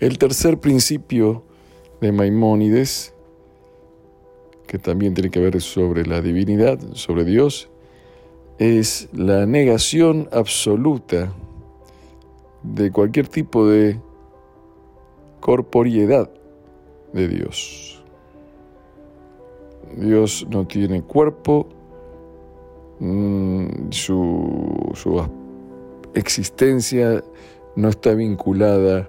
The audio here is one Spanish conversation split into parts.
El tercer principio de Maimónides, que también tiene que ver sobre la divinidad, sobre Dios, es la negación absoluta de cualquier tipo de corporiedad de Dios. Dios no tiene cuerpo, mm, su, su existencia no está vinculada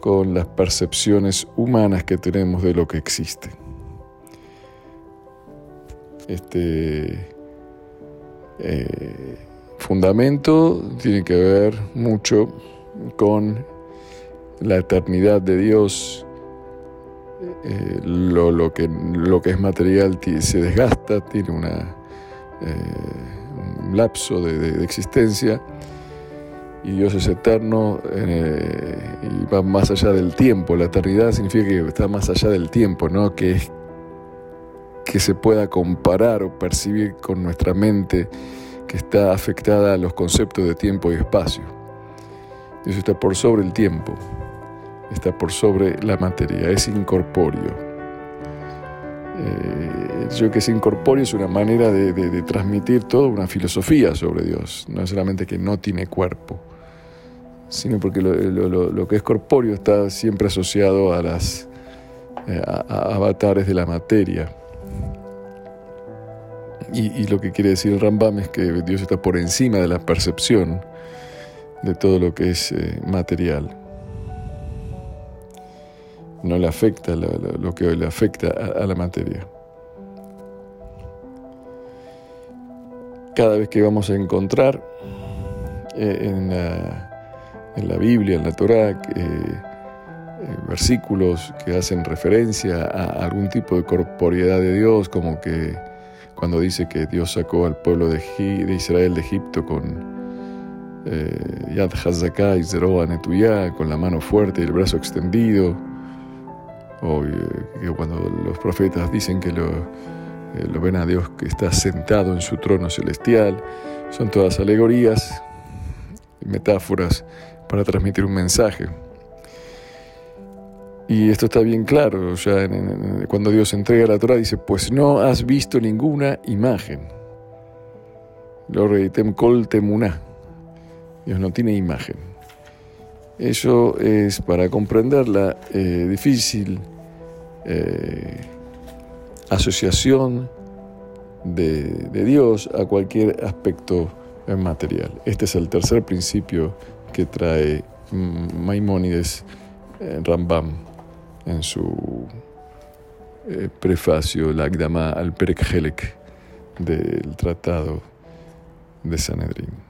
con las percepciones humanas que tenemos de lo que existe. Este eh, fundamento tiene que ver mucho con la eternidad de Dios. Eh, lo, que, lo que es material se desgasta, tiene una, eh, un lapso de existencia y Dios es eterno eh, y va más allá del tiempo. La eternidad significa que está más allá del tiempo, ¿no? que, es, que se pueda comparar o percibir con nuestra mente que está afectada a los conceptos de tiempo y espacio. Dios está por sobre el tiempo, está por sobre la materia, es incorpóreo. Eh, yo que es incorpóreo es una manera de, de, transmitir toda una filosofía sobre Dios, no solamente que no tiene cuerpo sino porque lo, que es corpóreo está siempre asociado a las eh, avatares de la materia. Y, lo que quiere decir el Rambam es que Dios está por encima de la percepción de todo lo que es eh, material. No le afecta lo, que le afecta a, la materia. Cada vez que vamos a encontrar eh, en la en la Biblia, en la Torá, eh, eh, versículos que hacen referencia a algún tipo de corporeidad de Dios, como que cuando dice que Dios sacó al pueblo de, Israel de Egipto con eh, Yad Hazaká y Zeroa Netuyá, con la mano fuerte y el brazo extendido, o que cuando los profetas dicen que lo, lo ven a Dios que está sentado en su trono celestial, son todas alegorías metáforas para transmitir un mensaje. Y esto está bien claro, ya cuando Dios entrega la Torah dice, pues no has visto ninguna imagen. Lo reitem. Dios no tiene imagen. Eso es para comprender la eh, difícil eh, asociación de, de Dios a cualquier aspecto material. Este es el tercer principio que trae Maimónides eh, Rambam en su eh, prefacio, Lagdama al Perek del Tratado de Sanedrín.